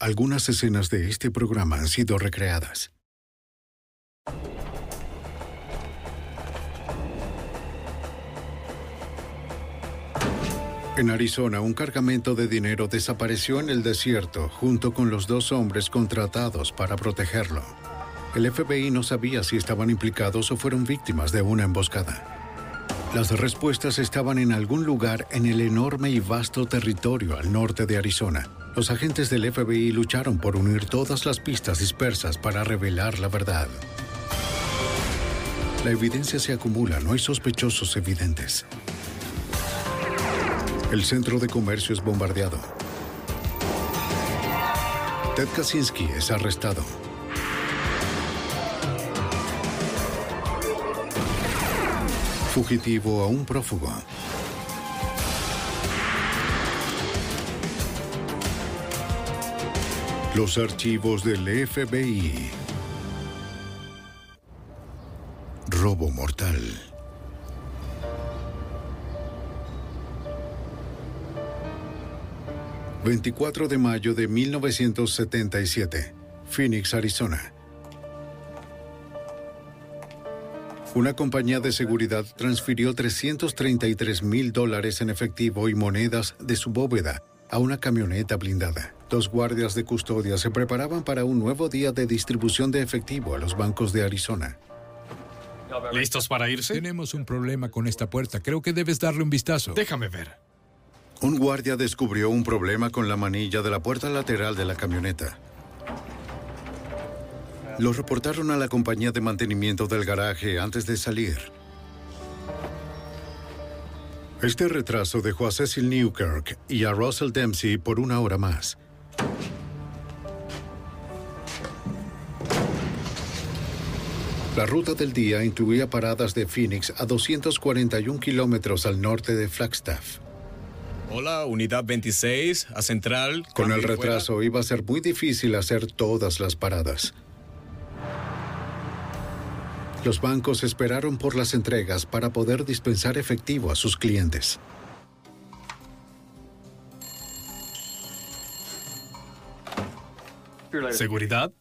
Algunas escenas de este programa han sido recreadas. En Arizona, un cargamento de dinero desapareció en el desierto junto con los dos hombres contratados para protegerlo. El FBI no sabía si estaban implicados o fueron víctimas de una emboscada. Las respuestas estaban en algún lugar en el enorme y vasto territorio al norte de Arizona. Los agentes del FBI lucharon por unir todas las pistas dispersas para revelar la verdad. La evidencia se acumula, no hay sospechosos evidentes. El centro de comercio es bombardeado. Ted Kaczynski es arrestado. Fugitivo a un prófugo. Los archivos del FBI. Robo mortal. ...24 de mayo de 1977... ...Phoenix, Arizona... Una compañía de seguridad transfirió 333 mil dólares en efectivo y monedas de su bóveda a una camioneta blindada. Dos guardias de custodia se preparaban para un nuevo día de distribución de efectivo a los bancos de Arizona. ¿Listos para irse? Tenemos un problema con esta puerta. Creo que debes darle un vistazo. Déjame ver. Un guardia descubrió un problema con la manilla de la puerta lateral de la camioneta. Lo reportaron a la compañía de mantenimiento del garaje antes de salir. Este retraso dejó a Cecil Newkirk y a Russell Dempsey por una hora más. La ruta del día incluía paradas de Phoenix a 241 kilómetros al norte de Flagstaff. Hola, unidad 26, a Central. Con el fuera. retraso iba a ser muy difícil hacer todas las paradas. Los bancos esperaron por las entregas para poder dispensar efectivo a sus clientes. ¿Seguridad?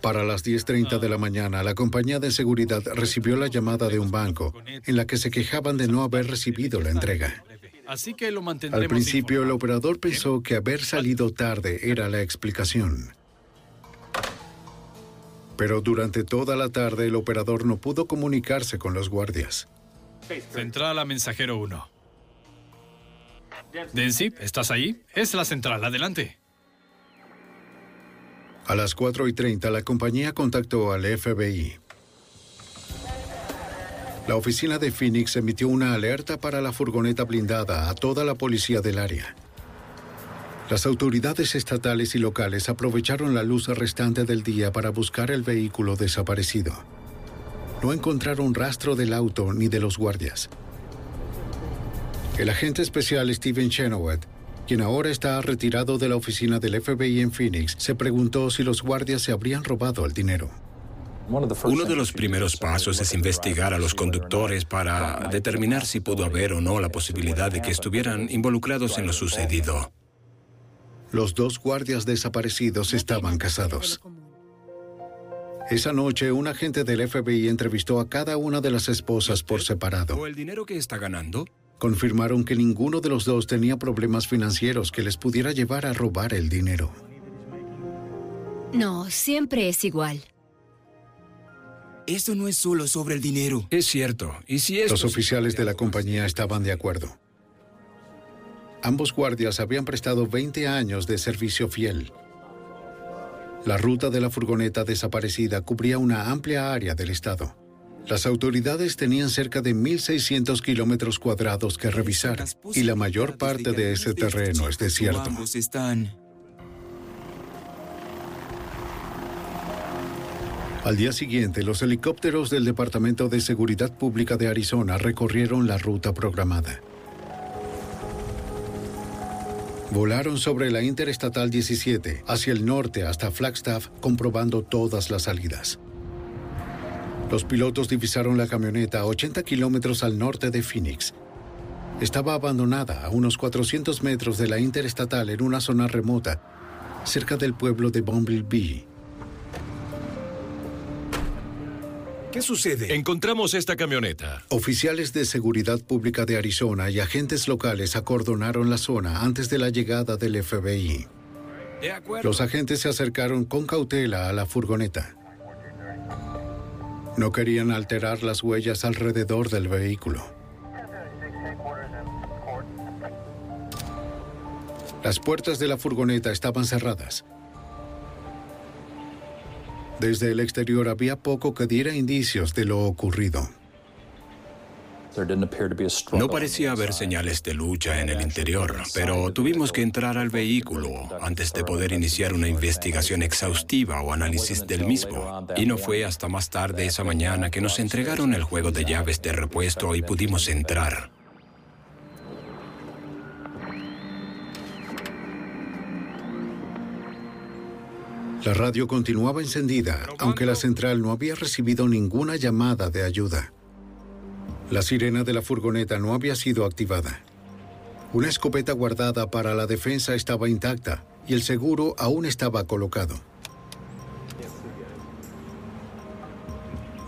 Para las 10.30 de la mañana, la compañía de seguridad recibió la llamada de un banco en la que se quejaban de no haber recibido la entrega. Así que lo mantendremos Al principio, el operador pensó que haber salido tarde era la explicación. Pero durante toda la tarde, el operador no pudo comunicarse con los guardias. Central a mensajero 1. Densi, ¿estás ahí? Es la central, adelante. A las 4 y 30, la compañía contactó al FBI. La oficina de Phoenix emitió una alerta para la furgoneta blindada a toda la policía del área. Las autoridades estatales y locales aprovecharon la luz restante del día para buscar el vehículo desaparecido. No encontraron rastro del auto ni de los guardias. El agente especial Steven Chenoweth, quien ahora está retirado de la oficina del FBI en Phoenix, se preguntó si los guardias se habrían robado el dinero. Uno de los primeros pasos es investigar a los conductores para determinar si pudo haber o no la posibilidad de que estuvieran involucrados en lo sucedido. Los dos guardias desaparecidos estaban casados. Esa noche, un agente del FBI entrevistó a cada una de las esposas por separado. ¿O el dinero que está ganando? Confirmaron que ninguno de los dos tenía problemas financieros que les pudiera llevar a robar el dinero. No, siempre es igual. Esto no es solo sobre el dinero. Es cierto. Y si es Los oficiales de la compañía estaban de acuerdo. Ambos guardias habían prestado 20 años de servicio fiel. La ruta de la furgoneta desaparecida cubría una amplia área del estado. Las autoridades tenían cerca de 1.600 kilómetros cuadrados que revisar y la mayor parte de ese terreno es desierto. Al día siguiente, los helicópteros del Departamento de Seguridad Pública de Arizona recorrieron la ruta programada. Volaron sobre la Interestatal 17 hacia el norte hasta Flagstaff, comprobando todas las salidas. Los pilotos divisaron la camioneta a 80 kilómetros al norte de Phoenix. Estaba abandonada a unos 400 metros de la Interestatal en una zona remota, cerca del pueblo de Bumblebee. ¿Qué sucede? Encontramos esta camioneta. Oficiales de seguridad pública de Arizona y agentes locales acordonaron la zona antes de la llegada del FBI. De acuerdo. Los agentes se acercaron con cautela a la furgoneta. No querían alterar las huellas alrededor del vehículo. Las puertas de la furgoneta estaban cerradas. Desde el exterior había poco que diera indicios de lo ocurrido. No parecía haber señales de lucha en el interior, pero tuvimos que entrar al vehículo antes de poder iniciar una investigación exhaustiva o análisis del mismo. Y no fue hasta más tarde esa mañana que nos entregaron el juego de llaves de repuesto y pudimos entrar. La radio continuaba encendida, aunque la central no había recibido ninguna llamada de ayuda. La sirena de la furgoneta no había sido activada. Una escopeta guardada para la defensa estaba intacta y el seguro aún estaba colocado.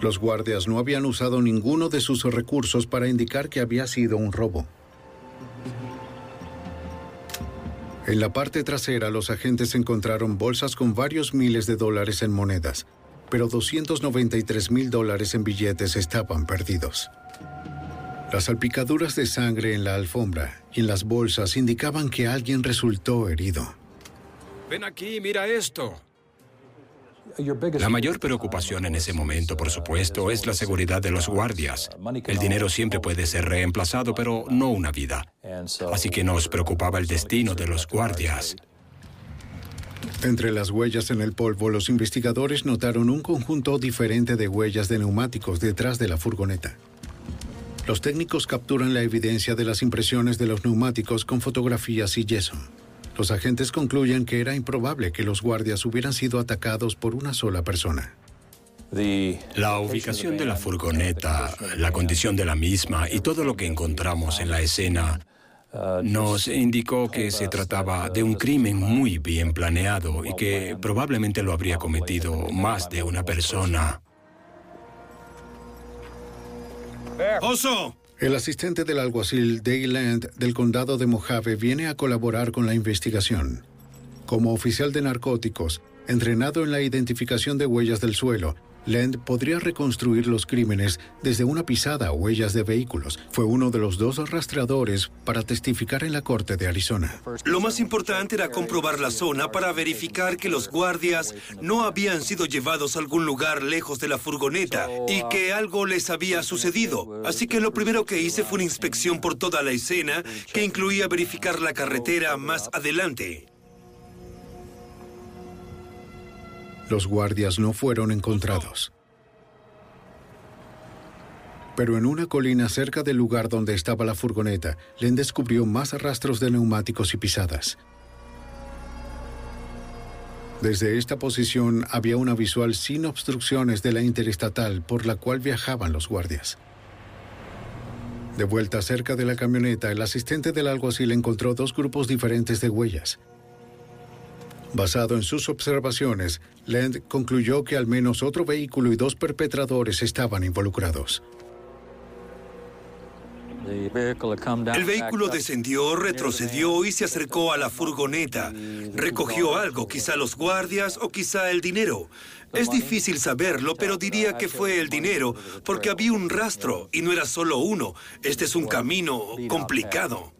Los guardias no habían usado ninguno de sus recursos para indicar que había sido un robo. En la parte trasera los agentes encontraron bolsas con varios miles de dólares en monedas, pero 293 mil dólares en billetes estaban perdidos. Las salpicaduras de sangre en la alfombra y en las bolsas indicaban que alguien resultó herido. Ven aquí, mira esto. La mayor preocupación en ese momento, por supuesto, es la seguridad de los guardias. El dinero siempre puede ser reemplazado, pero no una vida. Así que nos preocupaba el destino de los guardias. Entre las huellas en el polvo, los investigadores notaron un conjunto diferente de huellas de neumáticos detrás de la furgoneta. Los técnicos capturan la evidencia de las impresiones de los neumáticos con fotografías y yeso. Los agentes concluyen que era improbable que los guardias hubieran sido atacados por una sola persona. La ubicación de la furgoneta, la condición de la misma y todo lo que encontramos en la escena nos indicó que se trataba de un crimen muy bien planeado y que probablemente lo habría cometido más de una persona. ¡Oso! El asistente del alguacil Dale Land del condado de Mojave viene a colaborar con la investigación. Como oficial de narcóticos, entrenado en la identificación de huellas del suelo, Land podría reconstruir los crímenes desde una pisada o huellas de vehículos. Fue uno de los dos rastreadores para testificar en la corte de Arizona. Lo más importante era comprobar la zona para verificar que los guardias no habían sido llevados a algún lugar lejos de la furgoneta y que algo les había sucedido. Así que lo primero que hice fue una inspección por toda la escena que incluía verificar la carretera más adelante. Los guardias no fueron encontrados. Pero en una colina cerca del lugar donde estaba la furgoneta, Len descubrió más rastros de neumáticos y pisadas. Desde esta posición había una visual sin obstrucciones de la interestatal por la cual viajaban los guardias. De vuelta cerca de la camioneta, el asistente del alguacil encontró dos grupos diferentes de huellas. Basado en sus observaciones, Land concluyó que al menos otro vehículo y dos perpetradores estaban involucrados. El vehículo descendió, retrocedió y se acercó a la furgoneta. Recogió algo, quizá los guardias o quizá el dinero. Es difícil saberlo, pero diría que fue el dinero, porque había un rastro y no era solo uno. Este es un camino complicado.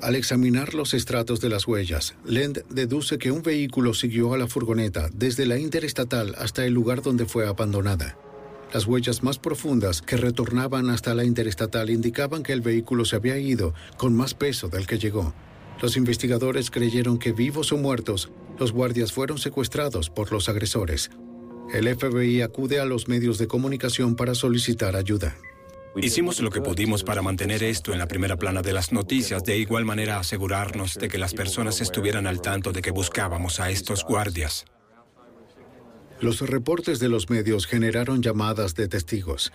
Al examinar los estratos de las huellas, Lend deduce que un vehículo siguió a la furgoneta desde la interestatal hasta el lugar donde fue abandonada. Las huellas más profundas que retornaban hasta la interestatal indicaban que el vehículo se había ido con más peso del que llegó. Los investigadores creyeron que vivos o muertos, los guardias fueron secuestrados por los agresores. El FBI acude a los medios de comunicación para solicitar ayuda. Hicimos lo que pudimos para mantener esto en la primera plana de las noticias, de igual manera asegurarnos de que las personas estuvieran al tanto de que buscábamos a estos guardias. Los reportes de los medios generaron llamadas de testigos.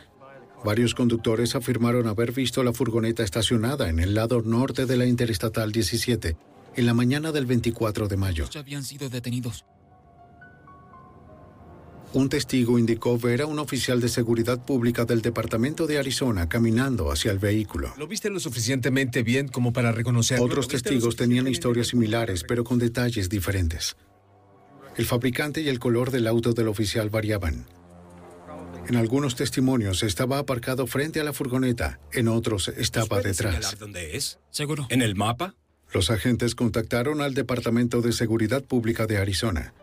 Varios conductores afirmaron haber visto la furgoneta estacionada en el lado norte de la Interestatal 17 en la mañana del 24 de mayo. Ya habían sido detenidos. Un testigo indicó ver a un oficial de seguridad pública del Departamento de Arizona caminando hacia el vehículo. ¿Lo viste lo suficientemente bien como para reconocerlo? Otros testigos tenían historias similares, pero con detalles diferentes. El fabricante y el color del auto del oficial variaban. En algunos testimonios estaba aparcado frente a la furgoneta, en otros estaba ¿Puede detrás. dónde es? Seguro. ¿En el mapa? Los agentes contactaron al Departamento de Seguridad Pública de Arizona.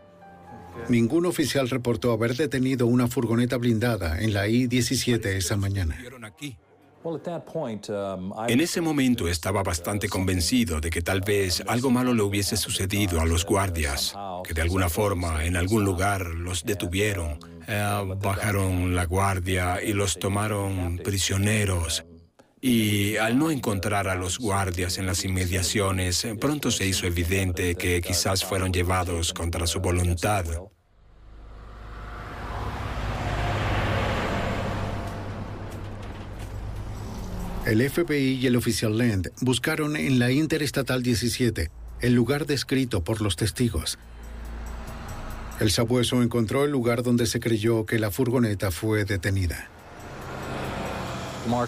Ningún oficial reportó haber detenido una furgoneta blindada en la I-17 esa mañana. En ese momento estaba bastante convencido de que tal vez algo malo le hubiese sucedido a los guardias, que de alguna forma en algún lugar los detuvieron, eh, bajaron la guardia y los tomaron prisioneros. Y al no encontrar a los guardias en las inmediaciones, pronto se hizo evidente que quizás fueron llevados contra su voluntad. El FBI y el oficial Land buscaron en la Interestatal 17 el lugar descrito por los testigos. El sabueso encontró el lugar donde se creyó que la furgoneta fue detenida.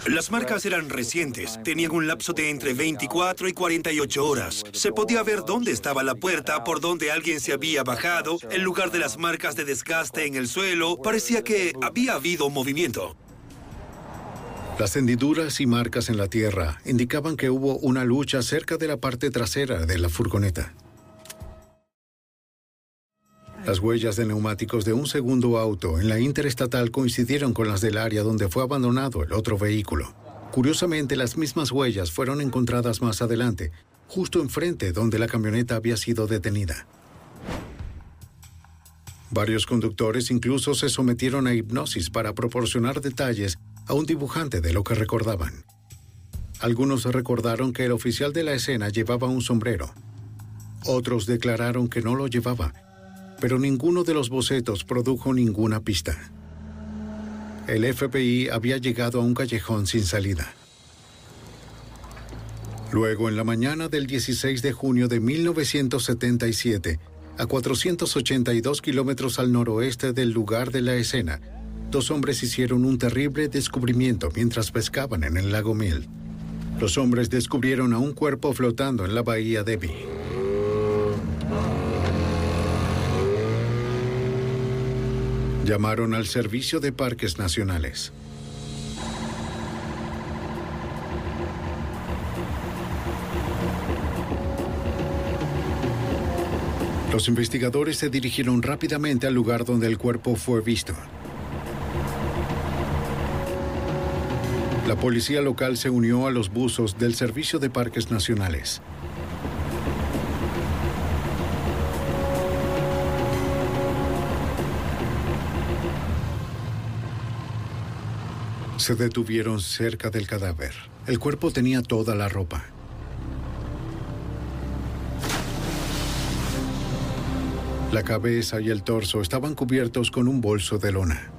Las marcas eran recientes, tenían un lapso de entre 24 y 48 horas. Se podía ver dónde estaba la puerta, por donde alguien se había bajado, el lugar de las marcas de desgaste en el suelo. Parecía que había habido movimiento. Las hendiduras y marcas en la tierra indicaban que hubo una lucha cerca de la parte trasera de la furgoneta. Las huellas de neumáticos de un segundo auto en la interestatal coincidieron con las del área donde fue abandonado el otro vehículo. Curiosamente, las mismas huellas fueron encontradas más adelante, justo enfrente donde la camioneta había sido detenida. Varios conductores incluso se sometieron a hipnosis para proporcionar detalles a un dibujante de lo que recordaban. Algunos recordaron que el oficial de la escena llevaba un sombrero. Otros declararon que no lo llevaba, pero ninguno de los bocetos produjo ninguna pista. El FBI había llegado a un callejón sin salida. Luego, en la mañana del 16 de junio de 1977, a 482 kilómetros al noroeste del lugar de la escena, dos hombres hicieron un terrible descubrimiento mientras pescaban en el lago Mill. Los hombres descubrieron a un cuerpo flotando en la bahía de Bee. Llamaron al Servicio de Parques Nacionales. Los investigadores se dirigieron rápidamente al lugar donde el cuerpo fue visto. La policía local se unió a los buzos del Servicio de Parques Nacionales. Se detuvieron cerca del cadáver. El cuerpo tenía toda la ropa. La cabeza y el torso estaban cubiertos con un bolso de lona.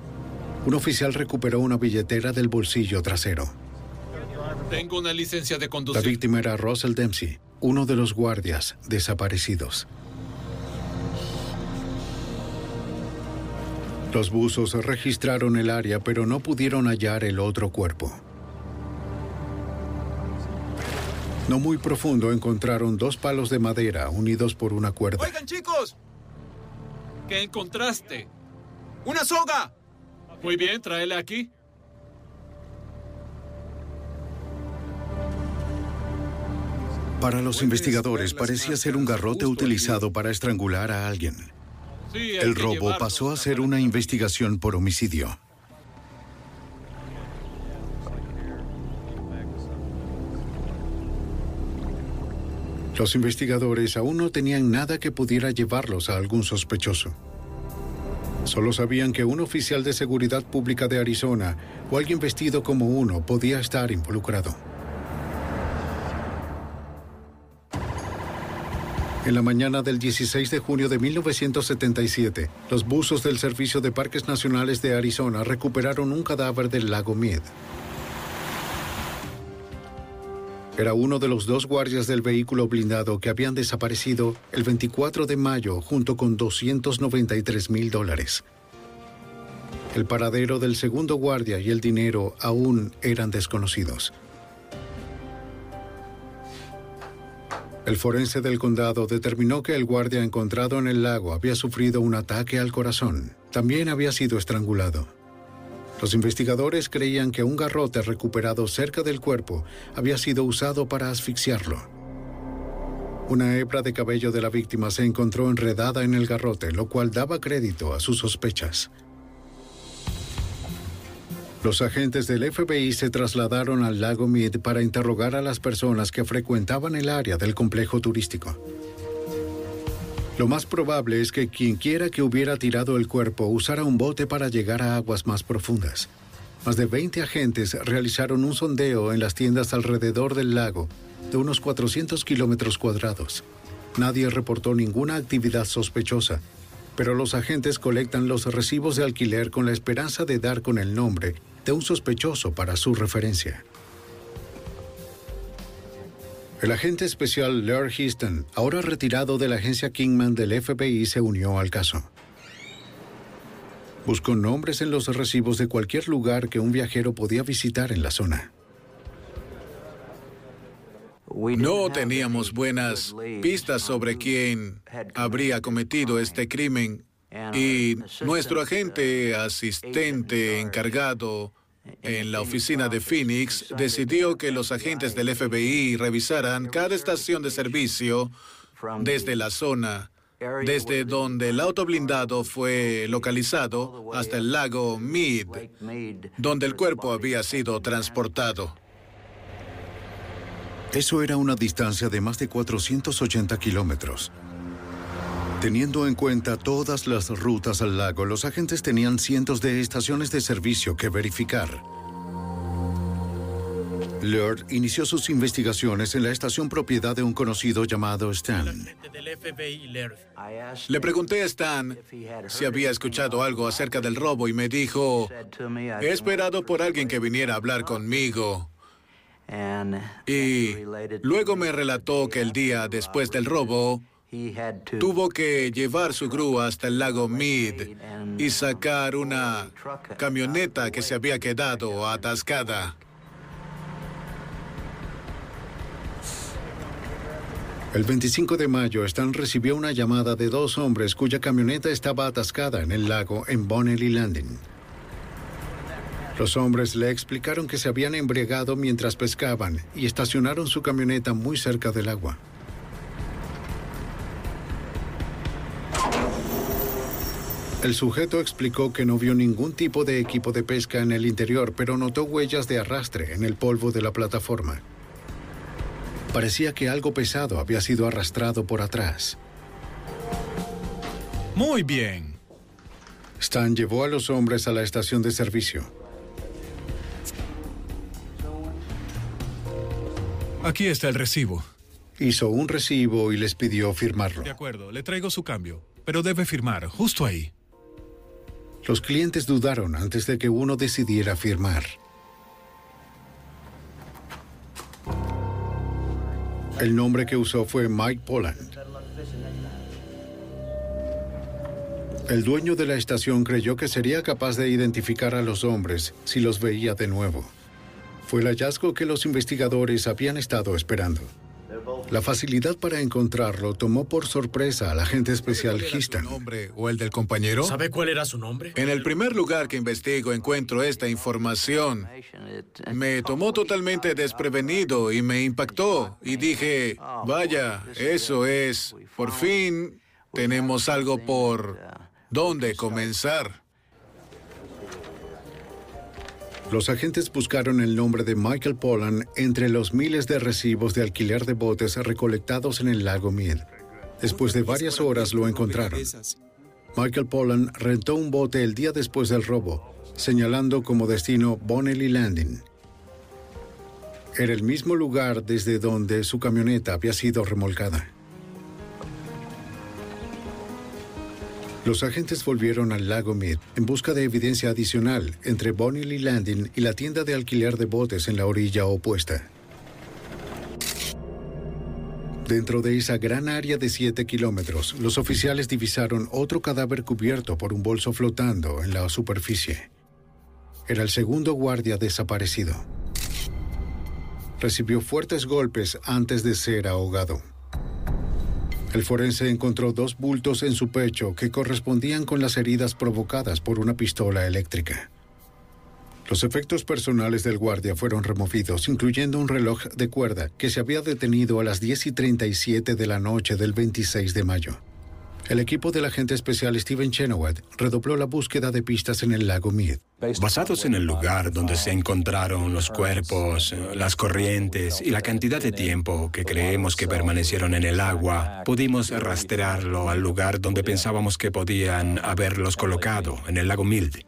Un oficial recuperó una billetera del bolsillo trasero. Tengo una licencia de La conducir. víctima era Russell Dempsey, uno de los guardias desaparecidos. Los buzos registraron el área, pero no pudieron hallar el otro cuerpo. No muy profundo encontraron dos palos de madera unidos por una cuerda. Oigan, chicos. ¿Qué encontraste? ¡Una soga! Muy bien, tráele aquí. Para los investigadores parecía ser un garrote utilizado para estrangular a alguien. El robo pasó a ser una investigación por homicidio. Los investigadores aún no tenían nada que pudiera llevarlos a algún sospechoso. Solo sabían que un oficial de seguridad pública de Arizona o alguien vestido como uno podía estar involucrado. En la mañana del 16 de junio de 1977, los buzos del Servicio de Parques Nacionales de Arizona recuperaron un cadáver del lago Mead. Era uno de los dos guardias del vehículo blindado que habían desaparecido el 24 de mayo junto con 293 mil dólares. El paradero del segundo guardia y el dinero aún eran desconocidos. El forense del condado determinó que el guardia encontrado en el lago había sufrido un ataque al corazón. También había sido estrangulado. Los investigadores creían que un garrote recuperado cerca del cuerpo había sido usado para asfixiarlo. Una hebra de cabello de la víctima se encontró enredada en el garrote, lo cual daba crédito a sus sospechas. Los agentes del FBI se trasladaron al lago Mead para interrogar a las personas que frecuentaban el área del complejo turístico. Lo más probable es que quien quiera que hubiera tirado el cuerpo usara un bote para llegar a aguas más profundas. Más de 20 agentes realizaron un sondeo en las tiendas alrededor del lago, de unos 400 kilómetros cuadrados. Nadie reportó ninguna actividad sospechosa, pero los agentes colectan los recibos de alquiler con la esperanza de dar con el nombre de un sospechoso para su referencia. El agente especial Laird Houston, ahora retirado de la agencia Kingman del FBI, se unió al caso. Buscó nombres en los recibos de cualquier lugar que un viajero podía visitar en la zona. No teníamos buenas pistas sobre quién habría cometido este crimen y nuestro agente asistente encargado en la oficina de Phoenix decidió que los agentes del FBI revisaran cada estación de servicio desde la zona, desde donde el auto blindado fue localizado hasta el lago Mead, donde el cuerpo había sido transportado. Eso era una distancia de más de 480 kilómetros. Teniendo en cuenta todas las rutas al lago, los agentes tenían cientos de estaciones de servicio que verificar. Laird inició sus investigaciones en la estación propiedad de un conocido llamado Stan. Le pregunté a Stan si había escuchado algo acerca del robo y me dijo, he esperado por alguien que viniera a hablar conmigo. Y luego me relató que el día después del robo, Tuvo que llevar su grúa hasta el lago Mead y sacar una camioneta que se había quedado atascada. El 25 de mayo, Stan recibió una llamada de dos hombres cuya camioneta estaba atascada en el lago en Bonnelly Landing. Los hombres le explicaron que se habían embriagado mientras pescaban y estacionaron su camioneta muy cerca del agua. El sujeto explicó que no vio ningún tipo de equipo de pesca en el interior, pero notó huellas de arrastre en el polvo de la plataforma. Parecía que algo pesado había sido arrastrado por atrás. Muy bien. Stan llevó a los hombres a la estación de servicio. Aquí está el recibo. Hizo un recibo y les pidió firmarlo. De acuerdo, le traigo su cambio, pero debe firmar justo ahí. Los clientes dudaron antes de que uno decidiera firmar. El nombre que usó fue Mike Poland. El dueño de la estación creyó que sería capaz de identificar a los hombres si los veía de nuevo. Fue el hallazgo que los investigadores habían estado esperando. La facilidad para encontrarlo tomó por sorpresa al agente especial Histon. nombre o el del compañero? ¿Sabe cuál era su nombre? En el primer lugar que investigo encuentro esta información. Me tomó totalmente desprevenido y me impactó. Y dije, vaya, eso es, por fin tenemos algo por dónde comenzar. Los agentes buscaron el nombre de Michael Pollan entre los miles de recibos de alquiler de botes recolectados en el lago Mead. Después de varias horas lo encontraron. Michael Pollan rentó un bote el día después del robo, señalando como destino Bonnelly Landing. Era el mismo lugar desde donde su camioneta había sido remolcada. Los agentes volvieron al lago Mead en busca de evidencia adicional entre Bonnelly Landing y la tienda de alquiler de botes en la orilla opuesta. Dentro de esa gran área de 7 kilómetros, los oficiales divisaron otro cadáver cubierto por un bolso flotando en la superficie. Era el segundo guardia desaparecido. Recibió fuertes golpes antes de ser ahogado. El forense encontró dos bultos en su pecho que correspondían con las heridas provocadas por una pistola eléctrica. Los efectos personales del guardia fueron removidos, incluyendo un reloj de cuerda que se había detenido a las 10 y 37 de la noche del 26 de mayo. El equipo del agente especial Steven Chenoweth redobló la búsqueda de pistas en el lago Mead. Basados en el lugar donde se encontraron los cuerpos, las corrientes y la cantidad de tiempo que creemos que permanecieron en el agua, pudimos rastrearlo al lugar donde pensábamos que podían haberlos colocado, en el lago Mild.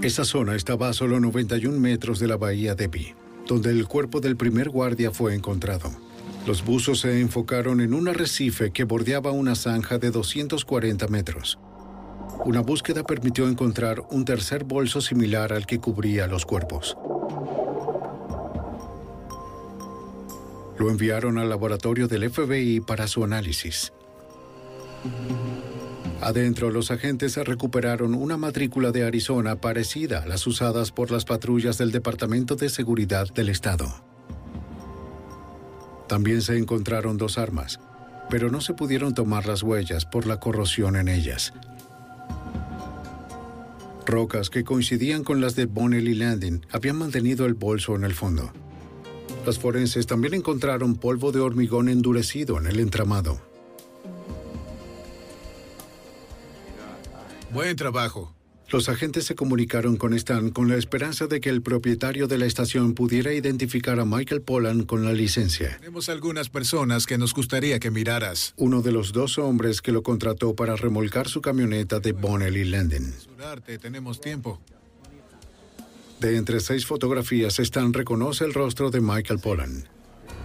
Esa zona estaba a solo 91 metros de la bahía de Pi, donde el cuerpo del primer guardia fue encontrado. Los buzos se enfocaron en un arrecife que bordeaba una zanja de 240 metros. Una búsqueda permitió encontrar un tercer bolso similar al que cubría los cuerpos. Lo enviaron al laboratorio del FBI para su análisis. Adentro, los agentes recuperaron una matrícula de Arizona parecida a las usadas por las patrullas del Departamento de Seguridad del Estado. También se encontraron dos armas, pero no se pudieron tomar las huellas por la corrosión en ellas. Rocas que coincidían con las de Bonnelly Landing habían mantenido el bolso en el fondo. Los forenses también encontraron polvo de hormigón endurecido en el entramado. Buen trabajo. Los agentes se comunicaron con Stan con la esperanza de que el propietario de la estación pudiera identificar a Michael Pollan con la licencia. Tenemos algunas personas que nos gustaría que miraras. Uno de los dos hombres que lo contrató para remolcar su camioneta de Bonnelly Landing. Tenemos tiempo. De entre seis fotografías, Stan reconoce el rostro de Michael Pollan.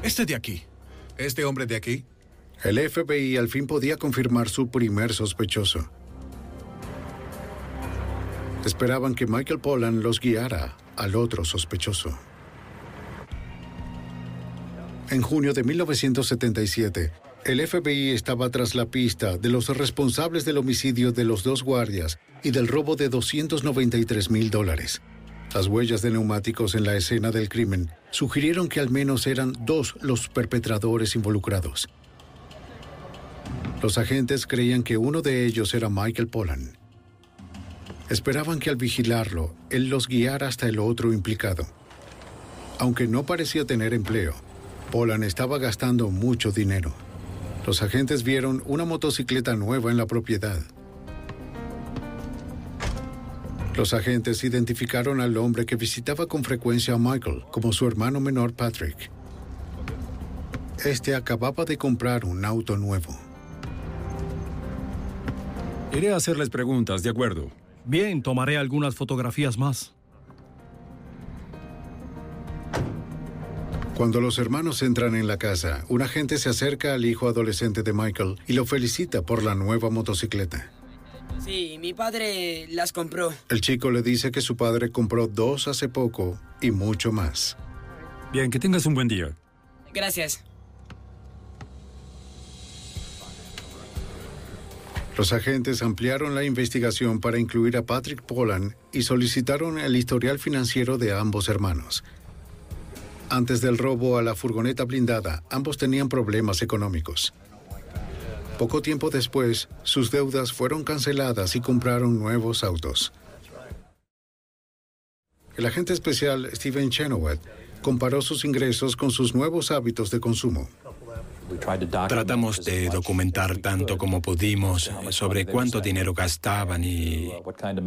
Este de aquí. ¿Este hombre de aquí? El FBI al fin podía confirmar su primer sospechoso. Esperaban que Michael Pollan los guiara al otro sospechoso. En junio de 1977, el FBI estaba tras la pista de los responsables del homicidio de los dos guardias y del robo de 293 mil dólares. Las huellas de neumáticos en la escena del crimen sugirieron que al menos eran dos los perpetradores involucrados. Los agentes creían que uno de ellos era Michael Pollan. Esperaban que al vigilarlo, él los guiara hasta el otro implicado. Aunque no parecía tener empleo, Polan estaba gastando mucho dinero. Los agentes vieron una motocicleta nueva en la propiedad. Los agentes identificaron al hombre que visitaba con frecuencia a Michael como su hermano menor Patrick. Este acababa de comprar un auto nuevo. Iré a hacerles preguntas, de acuerdo. Bien, tomaré algunas fotografías más. Cuando los hermanos entran en la casa, un agente se acerca al hijo adolescente de Michael y lo felicita por la nueva motocicleta. Sí, mi padre las compró. El chico le dice que su padre compró dos hace poco y mucho más. Bien, que tengas un buen día. Gracias. Los agentes ampliaron la investigación para incluir a Patrick Poland y solicitaron el historial financiero de ambos hermanos. Antes del robo a la furgoneta blindada, ambos tenían problemas económicos. Poco tiempo después, sus deudas fueron canceladas y compraron nuevos autos. El agente especial Steven Chenoweth comparó sus ingresos con sus nuevos hábitos de consumo. Tratamos de documentar tanto como pudimos sobre cuánto dinero gastaban y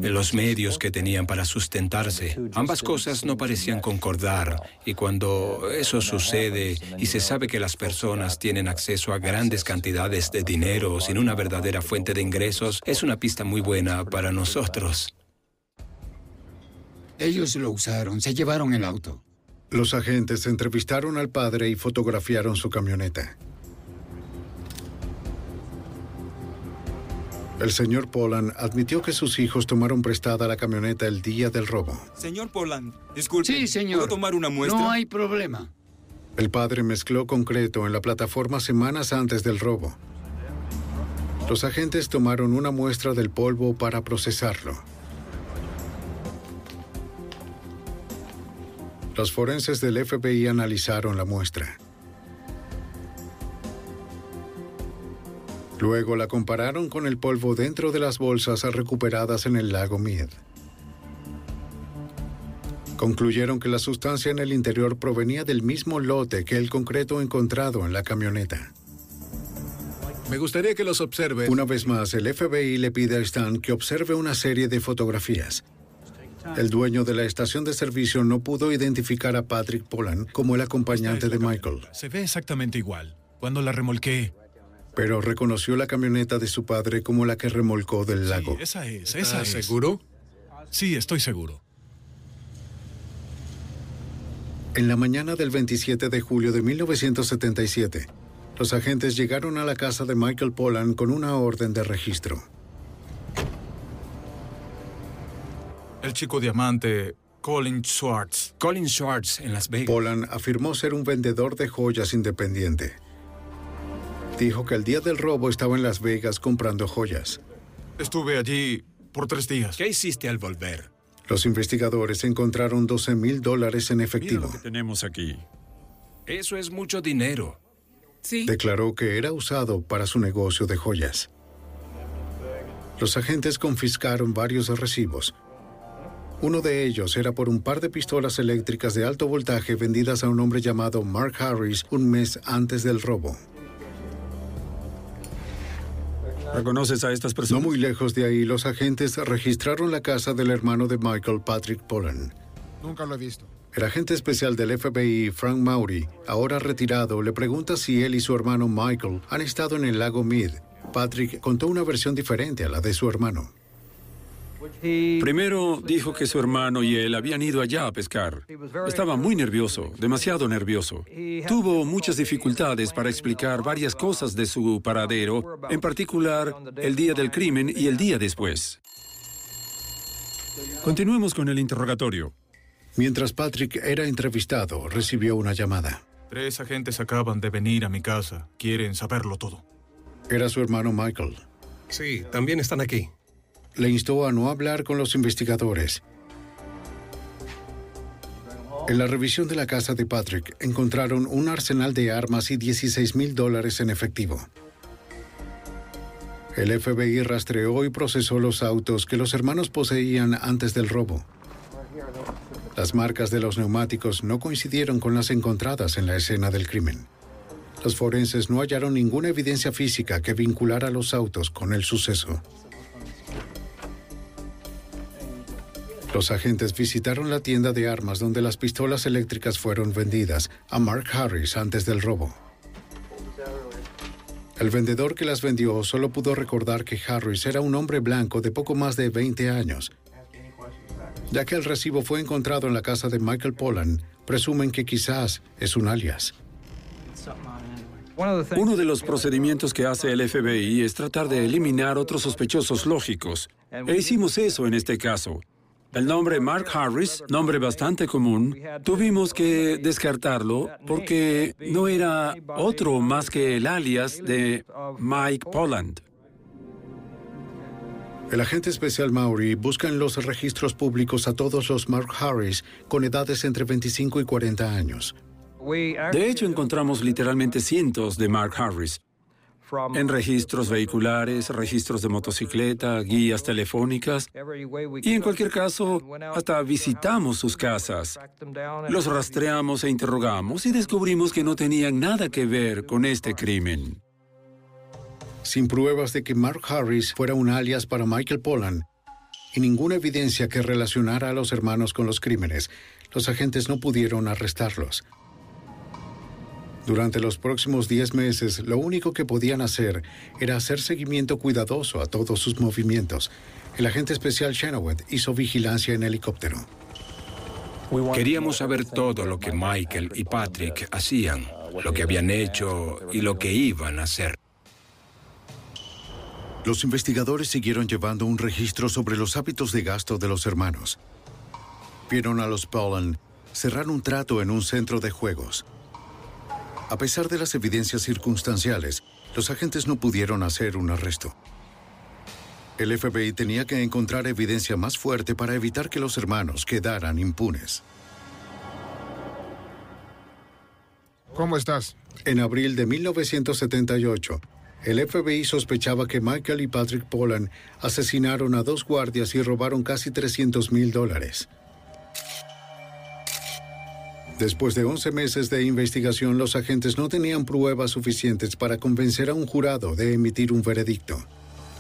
los medios que tenían para sustentarse. Ambas cosas no parecían concordar y cuando eso sucede y se sabe que las personas tienen acceso a grandes cantidades de dinero sin una verdadera fuente de ingresos, es una pista muy buena para nosotros. Ellos lo usaron, se llevaron el auto. Los agentes entrevistaron al padre y fotografiaron su camioneta. El señor Poland admitió que sus hijos tomaron prestada la camioneta el día del robo. Señor Poland, disculpe. Sí, señor. ¿Puedo tomar una muestra? No hay problema. El padre mezcló concreto en la plataforma semanas antes del robo. Los agentes tomaron una muestra del polvo para procesarlo. Los forenses del FBI analizaron la muestra. Luego la compararon con el polvo dentro de las bolsas recuperadas en el lago Mead. Concluyeron que la sustancia en el interior provenía del mismo lote que el concreto encontrado en la camioneta. Me gustaría que los observe. Una vez más, el FBI le pide a Stan que observe una serie de fotografías. El dueño de la estación de servicio no pudo identificar a Patrick Poland como el acompañante de Michael. Se ve exactamente igual. Cuando la remolqué, pero reconoció la camioneta de su padre como la que remolcó del lago. Sí, esa es, esa es. seguro? Sí, estoy seguro. En la mañana del 27 de julio de 1977, los agentes llegaron a la casa de Michael Pollan con una orden de registro. El chico diamante, Colin Schwartz. Colin Schwartz, en Las Vegas. Pollan afirmó ser un vendedor de joyas independiente. Dijo que el día del robo estaba en Las Vegas comprando joyas. Estuve allí por tres días. ¿Qué hiciste al volver? Los investigadores encontraron 12 mil dólares en efectivo. Mira lo que tenemos aquí. Eso es mucho dinero. Sí. Declaró que era usado para su negocio de joyas. Los agentes confiscaron varios recibos. Uno de ellos era por un par de pistolas eléctricas de alto voltaje vendidas a un hombre llamado Mark Harris un mes antes del robo. ¿Reconoces a estas personas? No muy lejos de ahí, los agentes registraron la casa del hermano de Michael, Patrick Pollan. Nunca lo he visto. El agente especial del FBI, Frank Maury, ahora retirado, le pregunta si él y su hermano Michael han estado en el lago Mead. Patrick contó una versión diferente a la de su hermano. Primero dijo que su hermano y él habían ido allá a pescar. Estaba muy nervioso, demasiado nervioso. Tuvo muchas dificultades para explicar varias cosas de su paradero, en particular el día del crimen y el día después. Continuemos con el interrogatorio. Mientras Patrick era entrevistado, recibió una llamada. Tres agentes acaban de venir a mi casa. Quieren saberlo todo. Era su hermano Michael. Sí, también están aquí le instó a no hablar con los investigadores. En la revisión de la casa de Patrick encontraron un arsenal de armas y 16 mil dólares en efectivo. El FBI rastreó y procesó los autos que los hermanos poseían antes del robo. Las marcas de los neumáticos no coincidieron con las encontradas en la escena del crimen. Los forenses no hallaron ninguna evidencia física que vinculara los autos con el suceso. Los agentes visitaron la tienda de armas donde las pistolas eléctricas fueron vendidas a Mark Harris antes del robo. El vendedor que las vendió solo pudo recordar que Harris era un hombre blanco de poco más de 20 años. Ya que el recibo fue encontrado en la casa de Michael Pollan, presumen que quizás es un alias. Uno de los procedimientos que hace el FBI es tratar de eliminar otros sospechosos lógicos. E hicimos eso en este caso. El nombre Mark Harris, nombre bastante común, tuvimos que descartarlo porque no era otro más que el alias de Mike Polland. El agente especial Maury busca en los registros públicos a todos los Mark Harris con edades entre 25 y 40 años. De hecho, encontramos literalmente cientos de Mark Harris en registros vehiculares, registros de motocicleta, guías telefónicas y en cualquier caso hasta visitamos sus casas. Los rastreamos e interrogamos y descubrimos que no tenían nada que ver con este crimen. Sin pruebas de que Mark Harris fuera un alias para Michael Pollan y ninguna evidencia que relacionara a los hermanos con los crímenes, los agentes no pudieron arrestarlos. Durante los próximos 10 meses, lo único que podían hacer era hacer seguimiento cuidadoso a todos sus movimientos. El agente especial Chenoweth hizo vigilancia en helicóptero. Queríamos saber todo lo que Michael y Patrick hacían, lo que habían hecho y lo que iban a hacer. Los investigadores siguieron llevando un registro sobre los hábitos de gasto de los hermanos. Vieron a los Pollan cerrar un trato en un centro de juegos. A pesar de las evidencias circunstanciales, los agentes no pudieron hacer un arresto. El FBI tenía que encontrar evidencia más fuerte para evitar que los hermanos quedaran impunes. ¿Cómo estás? En abril de 1978, el FBI sospechaba que Michael y Patrick Pollan asesinaron a dos guardias y robaron casi 300 mil dólares. Después de 11 meses de investigación, los agentes no tenían pruebas suficientes para convencer a un jurado de emitir un veredicto.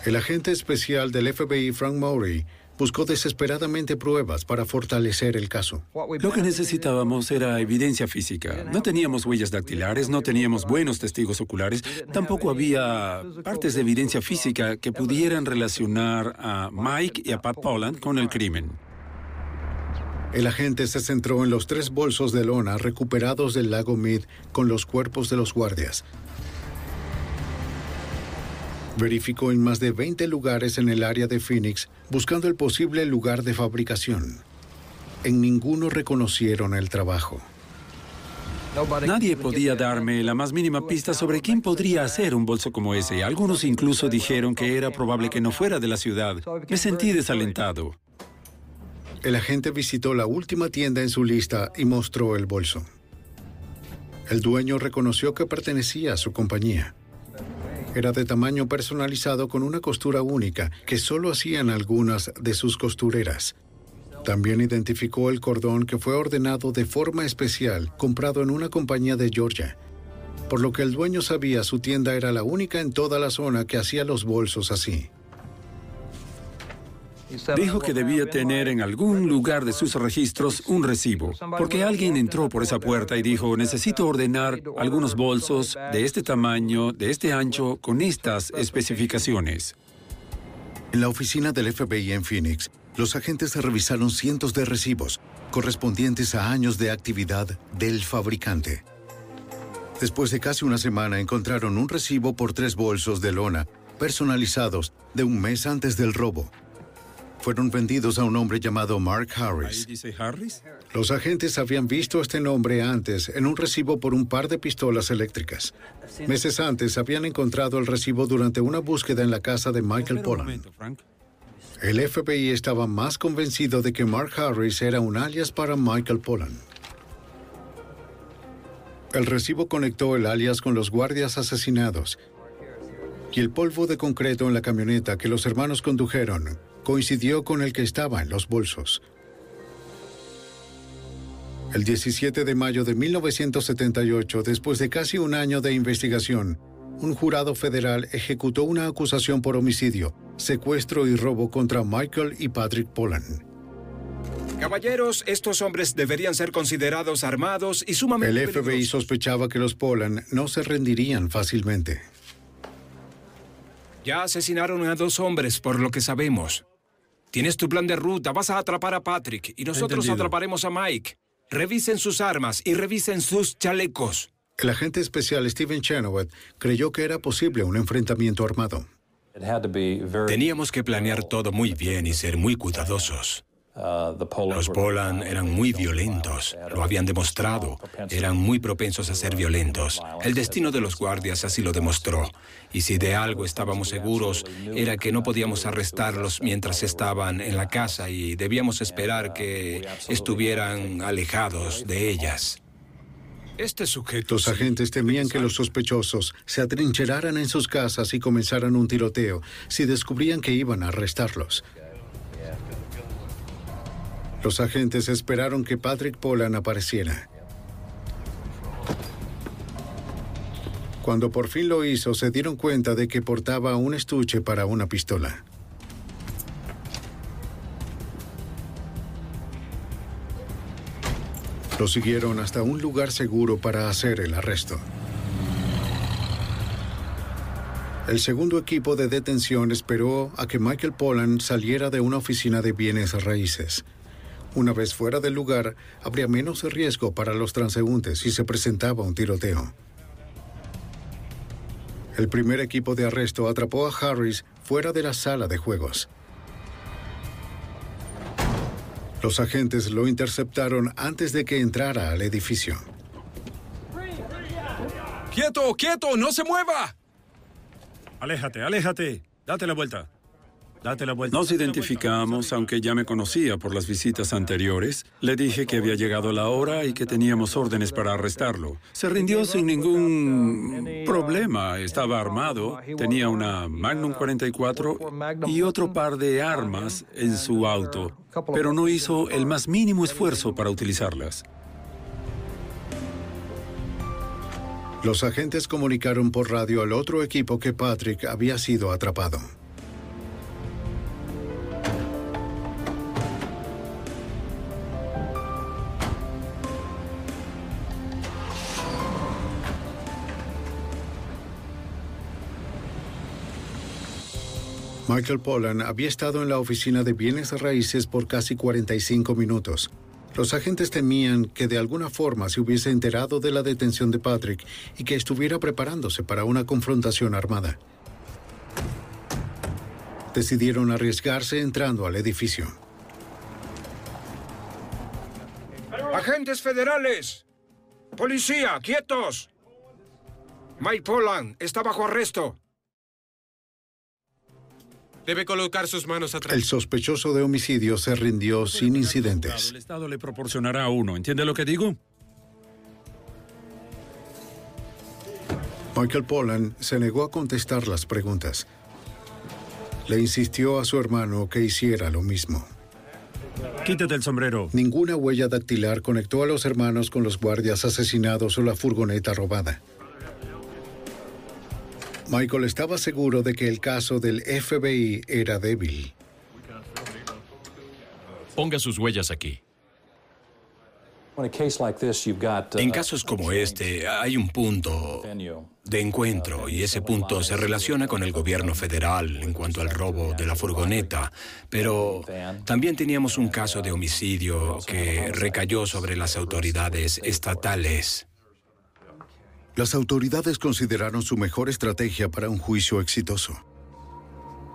El agente especial del FBI, Frank Murray, buscó desesperadamente pruebas para fortalecer el caso. Lo que necesitábamos era evidencia física. No teníamos huellas dactilares, no teníamos buenos testigos oculares, tampoco había partes de evidencia física que pudieran relacionar a Mike y a Pat Pollan con el crimen. El agente se centró en los tres bolsos de lona recuperados del lago Mead con los cuerpos de los guardias. Verificó en más de 20 lugares en el área de Phoenix buscando el posible lugar de fabricación. En ninguno reconocieron el trabajo. Nadie podía darme la más mínima pista sobre quién podría hacer un bolso como ese. Algunos incluso dijeron que era probable que no fuera de la ciudad. Me sentí desalentado. El agente visitó la última tienda en su lista y mostró el bolso. El dueño reconoció que pertenecía a su compañía. Era de tamaño personalizado con una costura única que solo hacían algunas de sus costureras. También identificó el cordón que fue ordenado de forma especial, comprado en una compañía de Georgia. Por lo que el dueño sabía su tienda era la única en toda la zona que hacía los bolsos así. Dijo que debía tener en algún lugar de sus registros un recibo, porque alguien entró por esa puerta y dijo, necesito ordenar algunos bolsos de este tamaño, de este ancho, con estas especificaciones. En la oficina del FBI en Phoenix, los agentes revisaron cientos de recibos correspondientes a años de actividad del fabricante. Después de casi una semana encontraron un recibo por tres bolsos de lona personalizados de un mes antes del robo fueron vendidos a un hombre llamado Mark Harris. dice Harris? Los agentes habían visto este nombre antes en un recibo por un par de pistolas eléctricas. Meses antes habían encontrado el recibo durante una búsqueda en la casa de Michael Pollan. El FBI estaba más convencido de que Mark Harris era un alias para Michael Pollan. El recibo conectó el alias con los guardias asesinados y el polvo de concreto en la camioneta que los hermanos condujeron coincidió con el que estaba en los bolsos. El 17 de mayo de 1978, después de casi un año de investigación, un jurado federal ejecutó una acusación por homicidio, secuestro y robo contra Michael y Patrick Pollan. Caballeros, estos hombres deberían ser considerados armados y sumamente El FBI sospechaba que los Pollan no se rendirían fácilmente. Ya asesinaron a dos hombres, por lo que sabemos. Tienes tu plan de ruta, vas a atrapar a Patrick y nosotros Entendido. atraparemos a Mike. Revisen sus armas y revisen sus chalecos. El agente especial Steven Chenoweth creyó que era posible un enfrentamiento armado. Teníamos que planear todo muy bien y ser muy cuidadosos. Los Polan eran muy violentos, lo habían demostrado, eran muy propensos a ser violentos. El destino de los guardias así lo demostró. Y si de algo estábamos seguros, era que no podíamos arrestarlos mientras estaban en la casa y debíamos esperar que estuvieran alejados de ellas. Este sujeto. Los agentes temían que los sospechosos se atrincheraran en sus casas y comenzaran un tiroteo si descubrían que iban a arrestarlos. Los agentes esperaron que Patrick Polan apareciera. Cuando por fin lo hizo, se dieron cuenta de que portaba un estuche para una pistola. Lo siguieron hasta un lugar seguro para hacer el arresto. El segundo equipo de detención esperó a que Michael Pollan saliera de una oficina de bienes raíces. Una vez fuera del lugar, habría menos riesgo para los transeúntes si se presentaba un tiroteo. El primer equipo de arresto atrapó a Harris fuera de la sala de juegos. Los agentes lo interceptaron antes de que entrara al edificio. ¡Quieto, quieto! ¡No se mueva! Aléjate, aléjate. Date la vuelta. Date la vuelta. Nos identificamos, aunque ya me conocía por las visitas anteriores. Le dije que había llegado la hora y que teníamos órdenes para arrestarlo. Se rindió sin ningún problema. Estaba armado, tenía una Magnum 44 y otro par de armas en su auto, pero no hizo el más mínimo esfuerzo para utilizarlas. Los agentes comunicaron por radio al otro equipo que Patrick había sido atrapado. Michael Pollan había estado en la oficina de bienes raíces por casi 45 minutos. Los agentes temían que de alguna forma se hubiese enterado de la detención de Patrick y que estuviera preparándose para una confrontación armada. Decidieron arriesgarse entrando al edificio. ¡Agentes federales! ¡Policía, quietos! Mike Pollan está bajo arresto. Debe colocar sus manos atrás. El sospechoso de homicidio se rindió sin incidentes. El Estado le proporcionará uno. ¿Entiende lo que digo? Michael Pollan se negó a contestar las preguntas. Le insistió a su hermano que hiciera lo mismo. Quítate el sombrero. Ninguna huella dactilar conectó a los hermanos con los guardias asesinados o la furgoneta robada. Michael estaba seguro de que el caso del FBI era débil. Ponga sus huellas aquí. En casos como este hay un punto de encuentro y ese punto se relaciona con el gobierno federal en cuanto al robo de la furgoneta, pero también teníamos un caso de homicidio que recayó sobre las autoridades estatales. Las autoridades consideraron su mejor estrategia para un juicio exitoso.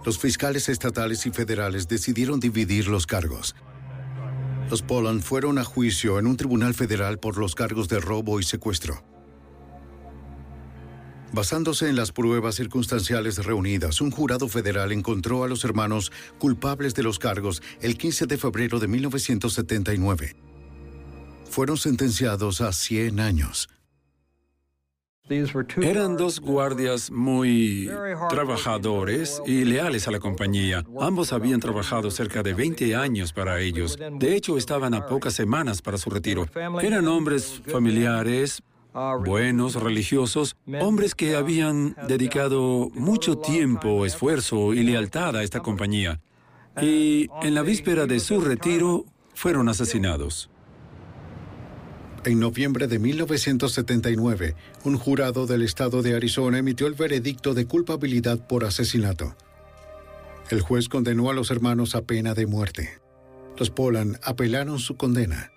Los fiscales estatales y federales decidieron dividir los cargos. Los Poland fueron a juicio en un tribunal federal por los cargos de robo y secuestro. Basándose en las pruebas circunstanciales reunidas, un jurado federal encontró a los hermanos culpables de los cargos el 15 de febrero de 1979. Fueron sentenciados a 100 años. Eran dos guardias muy trabajadores y leales a la compañía. Ambos habían trabajado cerca de 20 años para ellos. De hecho, estaban a pocas semanas para su retiro. Eran hombres familiares, buenos, religiosos, hombres que habían dedicado mucho tiempo, esfuerzo y lealtad a esta compañía. Y en la víspera de su retiro, fueron asesinados. En noviembre de 1979, un jurado del estado de Arizona emitió el veredicto de culpabilidad por asesinato. El juez condenó a los hermanos a pena de muerte. Los Polan apelaron su condena.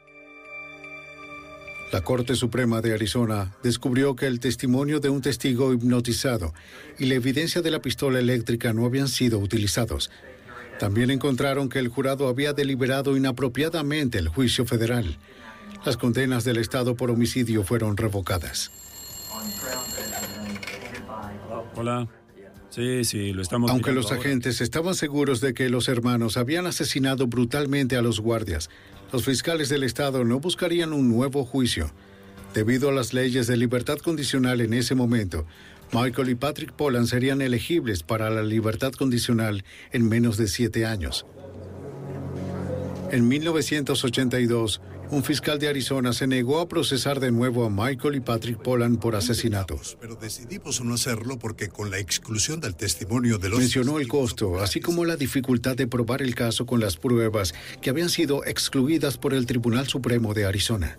La Corte Suprema de Arizona descubrió que el testimonio de un testigo hipnotizado y la evidencia de la pistola eléctrica no habían sido utilizados. También encontraron que el jurado había deliberado inapropiadamente el juicio federal. Las condenas del Estado por homicidio fueron revocadas. Hola. Sí, sí, lo estamos Aunque los ahora. agentes estaban seguros de que los hermanos habían asesinado brutalmente a los guardias, los fiscales del Estado no buscarían un nuevo juicio. Debido a las leyes de libertad condicional en ese momento, Michael y Patrick Poland serían elegibles para la libertad condicional en menos de siete años. En 1982, un fiscal de Arizona se negó a procesar de nuevo a Michael y Patrick Poland por asesinato. Pero decidimos no hacerlo porque con la exclusión del testimonio de los... Mencionó el costo, así como la dificultad de probar el caso con las pruebas que habían sido excluidas por el Tribunal Supremo de Arizona.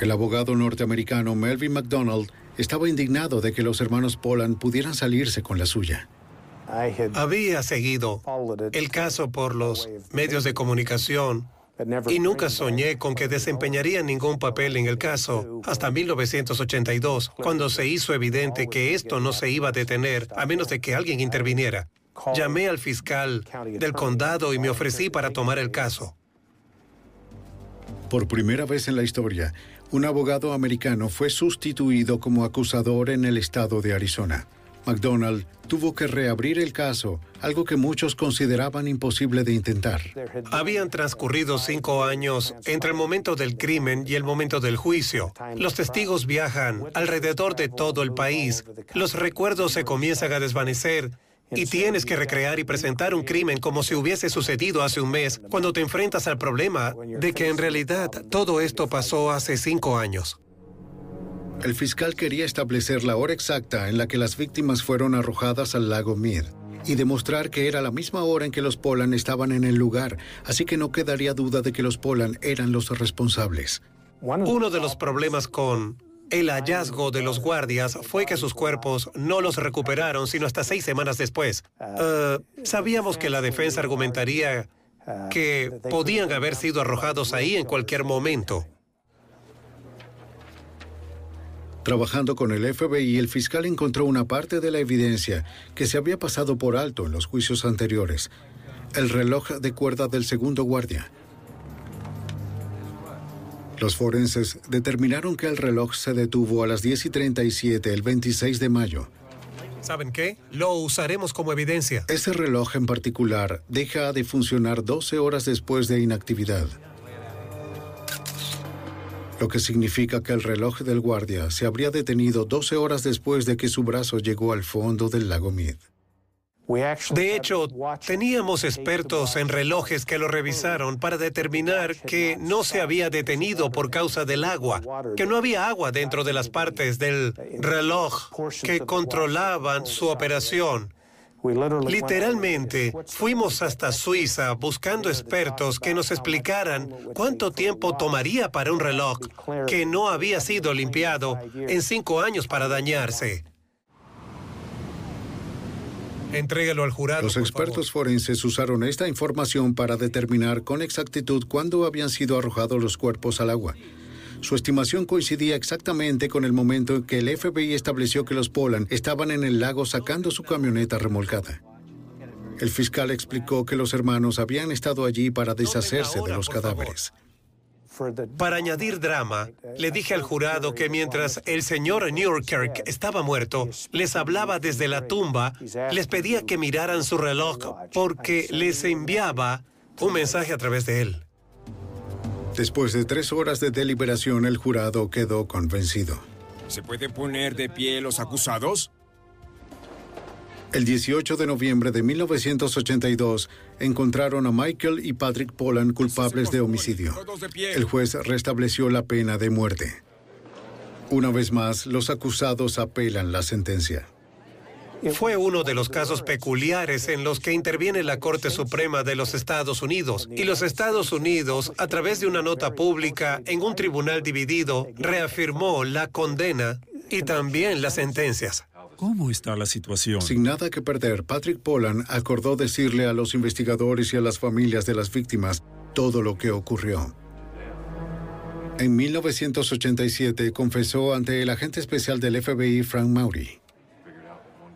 El abogado norteamericano Melvin McDonald estaba indignado de que los hermanos Poland pudieran salirse con la suya. Había seguido el caso por los medios de comunicación y nunca soñé con que desempeñaría ningún papel en el caso hasta 1982, cuando se hizo evidente que esto no se iba a detener a menos de que alguien interviniera. Llamé al fiscal del condado y me ofrecí para tomar el caso. Por primera vez en la historia, un abogado americano fue sustituido como acusador en el estado de Arizona. McDonald tuvo que reabrir el caso, algo que muchos consideraban imposible de intentar. Habían transcurrido cinco años entre el momento del crimen y el momento del juicio. Los testigos viajan alrededor de todo el país. Los recuerdos se comienzan a desvanecer y tienes que recrear y presentar un crimen como si hubiese sucedido hace un mes, cuando te enfrentas al problema de que en realidad todo esto pasó hace cinco años. El fiscal quería establecer la hora exacta en la que las víctimas fueron arrojadas al lago Mead y demostrar que era la misma hora en que los Polan estaban en el lugar, así que no quedaría duda de que los Polan eran los responsables. Uno de los problemas con el hallazgo de los guardias fue que sus cuerpos no los recuperaron sino hasta seis semanas después. Eh, sabíamos que la defensa argumentaría que podían haber sido arrojados ahí en cualquier momento. Trabajando con el FBI, el fiscal encontró una parte de la evidencia que se había pasado por alto en los juicios anteriores, el reloj de cuerda del segundo guardia. Los forenses determinaron que el reloj se detuvo a las 10 y 37 el 26 de mayo. ¿Saben qué? Lo usaremos como evidencia. Ese reloj en particular deja de funcionar 12 horas después de inactividad. Lo que significa que el reloj del guardia se habría detenido 12 horas después de que su brazo llegó al fondo del lago Mead. De hecho, teníamos expertos en relojes que lo revisaron para determinar que no se había detenido por causa del agua, que no había agua dentro de las partes del reloj que controlaban su operación. Literalmente, fuimos hasta Suiza buscando expertos que nos explicaran cuánto tiempo tomaría para un reloj que no había sido limpiado en cinco años para dañarse. Entrégalo al jurado. Los expertos forenses usaron esta información para determinar con exactitud cuándo habían sido arrojados los cuerpos al agua. Su estimación coincidía exactamente con el momento en que el FBI estableció que los Poland estaban en el lago sacando su camioneta remolcada. El fiscal explicó que los hermanos habían estado allí para deshacerse de los cadáveres. Para añadir drama, le dije al jurado que mientras el señor Newkirk estaba muerto, les hablaba desde la tumba, les pedía que miraran su reloj porque les enviaba un mensaje a través de él. Después de tres horas de deliberación, el jurado quedó convencido. ¿Se puede poner de pie los acusados? El 18 de noviembre de 1982 encontraron a Michael y Patrick Poland culpables de homicidio. El juez restableció la pena de muerte. Una vez más, los acusados apelan la sentencia. Fue uno de los casos peculiares en los que interviene la Corte Suprema de los Estados Unidos. Y los Estados Unidos, a través de una nota pública en un tribunal dividido, reafirmó la condena y también las sentencias. ¿Cómo está la situación? Sin nada que perder, Patrick Poland acordó decirle a los investigadores y a las familias de las víctimas todo lo que ocurrió. En 1987 confesó ante el agente especial del FBI, Frank Maury.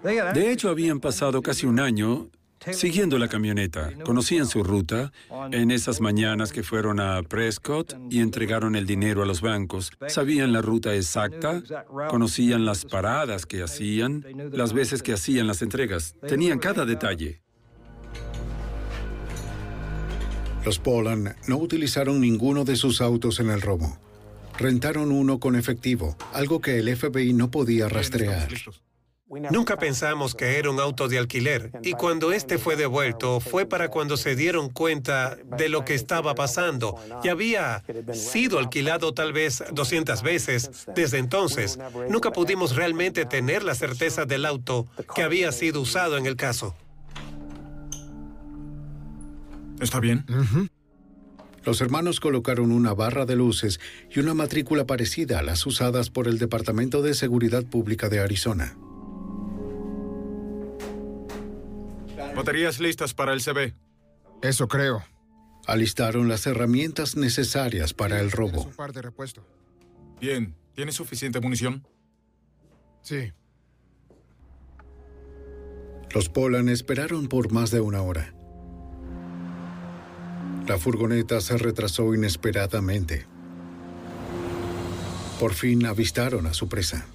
De hecho, habían pasado casi un año siguiendo la camioneta. Conocían su ruta en esas mañanas que fueron a Prescott y entregaron el dinero a los bancos. Sabían la ruta exacta, conocían las paradas que hacían, las veces que hacían las entregas. Tenían cada detalle. Los Poland no utilizaron ninguno de sus autos en el robo. Rentaron uno con efectivo, algo que el FBI no podía rastrear. Nunca pensamos que era un auto de alquiler y cuando este fue devuelto fue para cuando se dieron cuenta de lo que estaba pasando y había sido alquilado tal vez 200 veces. Desde entonces, nunca pudimos realmente tener la certeza del auto que había sido usado en el caso. ¿Está bien? Los hermanos colocaron una barra de luces y una matrícula parecida a las usadas por el Departamento de Seguridad Pública de Arizona. Baterías listas para el CB. Eso creo. Alistaron las herramientas necesarias para el robo. Un par de repuesto. Bien. ¿Tienes suficiente munición? Sí. Los Polan esperaron por más de una hora. La furgoneta se retrasó inesperadamente. Por fin avistaron a su presa.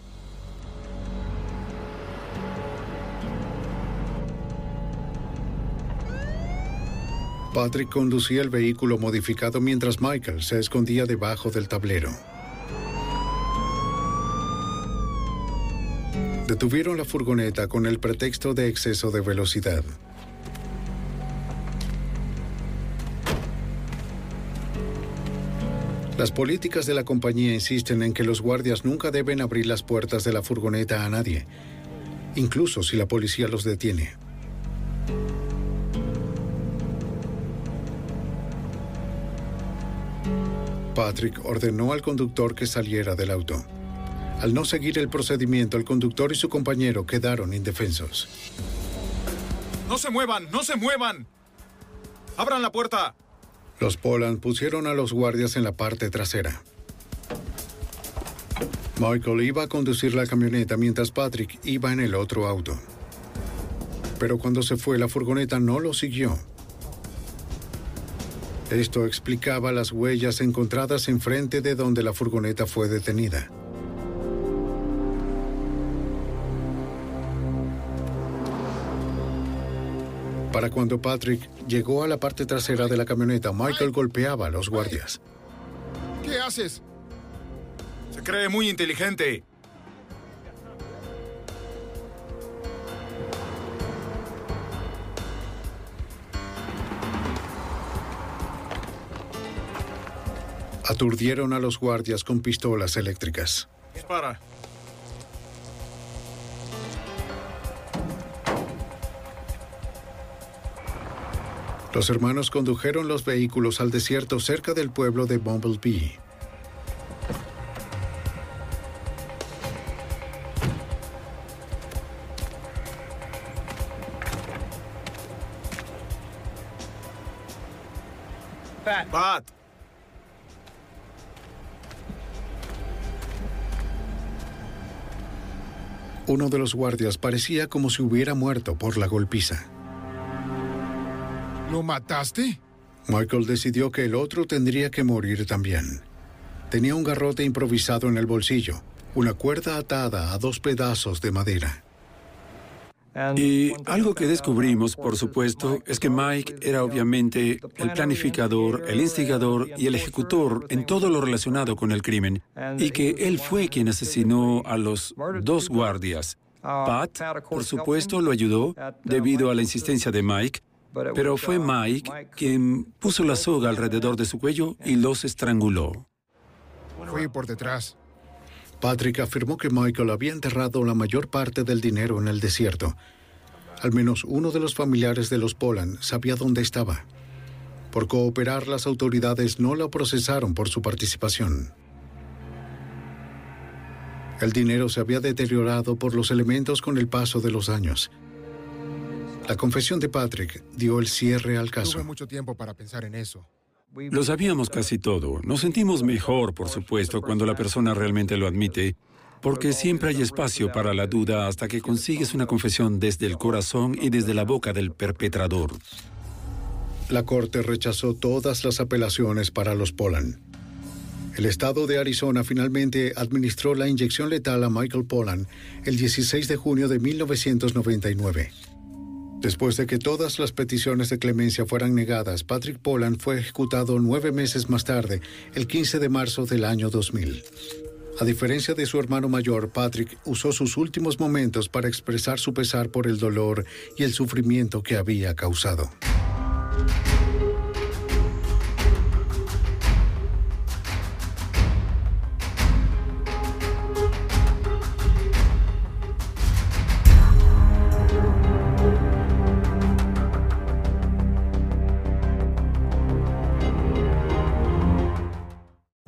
Patrick conducía el vehículo modificado mientras Michael se escondía debajo del tablero. Detuvieron la furgoneta con el pretexto de exceso de velocidad. Las políticas de la compañía insisten en que los guardias nunca deben abrir las puertas de la furgoneta a nadie, incluso si la policía los detiene. Patrick ordenó al conductor que saliera del auto. Al no seguir el procedimiento, el conductor y su compañero quedaron indefensos. ¡No se muevan! ¡No se muevan! ¡Abran la puerta! Los Poland pusieron a los guardias en la parte trasera. Michael iba a conducir la camioneta mientras Patrick iba en el otro auto. Pero cuando se fue, la furgoneta no lo siguió. Esto explicaba las huellas encontradas enfrente de donde la furgoneta fue detenida. Para cuando Patrick llegó a la parte trasera de la camioneta, Michael golpeaba a los guardias. ¿Qué haces? Se cree muy inteligente. Aturdieron a los guardias con pistolas eléctricas. Dispara. Los hermanos condujeron los vehículos al desierto cerca del pueblo de Bumblebee. Pat. Uno de los guardias parecía como si hubiera muerto por la golpiza. ¿Lo mataste? Michael decidió que el otro tendría que morir también. Tenía un garrote improvisado en el bolsillo, una cuerda atada a dos pedazos de madera. Y algo que descubrimos, por supuesto, es que Mike era obviamente el planificador, el instigador y el ejecutor en todo lo relacionado con el crimen, y que él fue quien asesinó a los dos guardias. Pat, por supuesto, lo ayudó debido a la insistencia de Mike, pero fue Mike quien puso la soga alrededor de su cuello y los estranguló. Fui por detrás. Patrick afirmó que Michael había enterrado la mayor parte del dinero en el desierto. Al menos uno de los familiares de los Poland sabía dónde estaba. Por cooperar, las autoridades no lo procesaron por su participación. El dinero se había deteriorado por los elementos con el paso de los años. La confesión de Patrick dio el cierre al caso. Tuve mucho tiempo para pensar en eso. Lo sabíamos casi todo. Nos sentimos mejor, por supuesto, cuando la persona realmente lo admite. porque siempre hay espacio para la duda hasta que consigues una confesión desde el corazón y desde la boca del perpetrador. La corte rechazó todas las apelaciones para los Polan. El estado de Arizona finalmente administró la inyección letal a Michael Pollan el 16 de junio de 1999. Después de que todas las peticiones de clemencia fueran negadas, Patrick Pollan fue ejecutado nueve meses más tarde, el 15 de marzo del año 2000. A diferencia de su hermano mayor, Patrick usó sus últimos momentos para expresar su pesar por el dolor y el sufrimiento que había causado.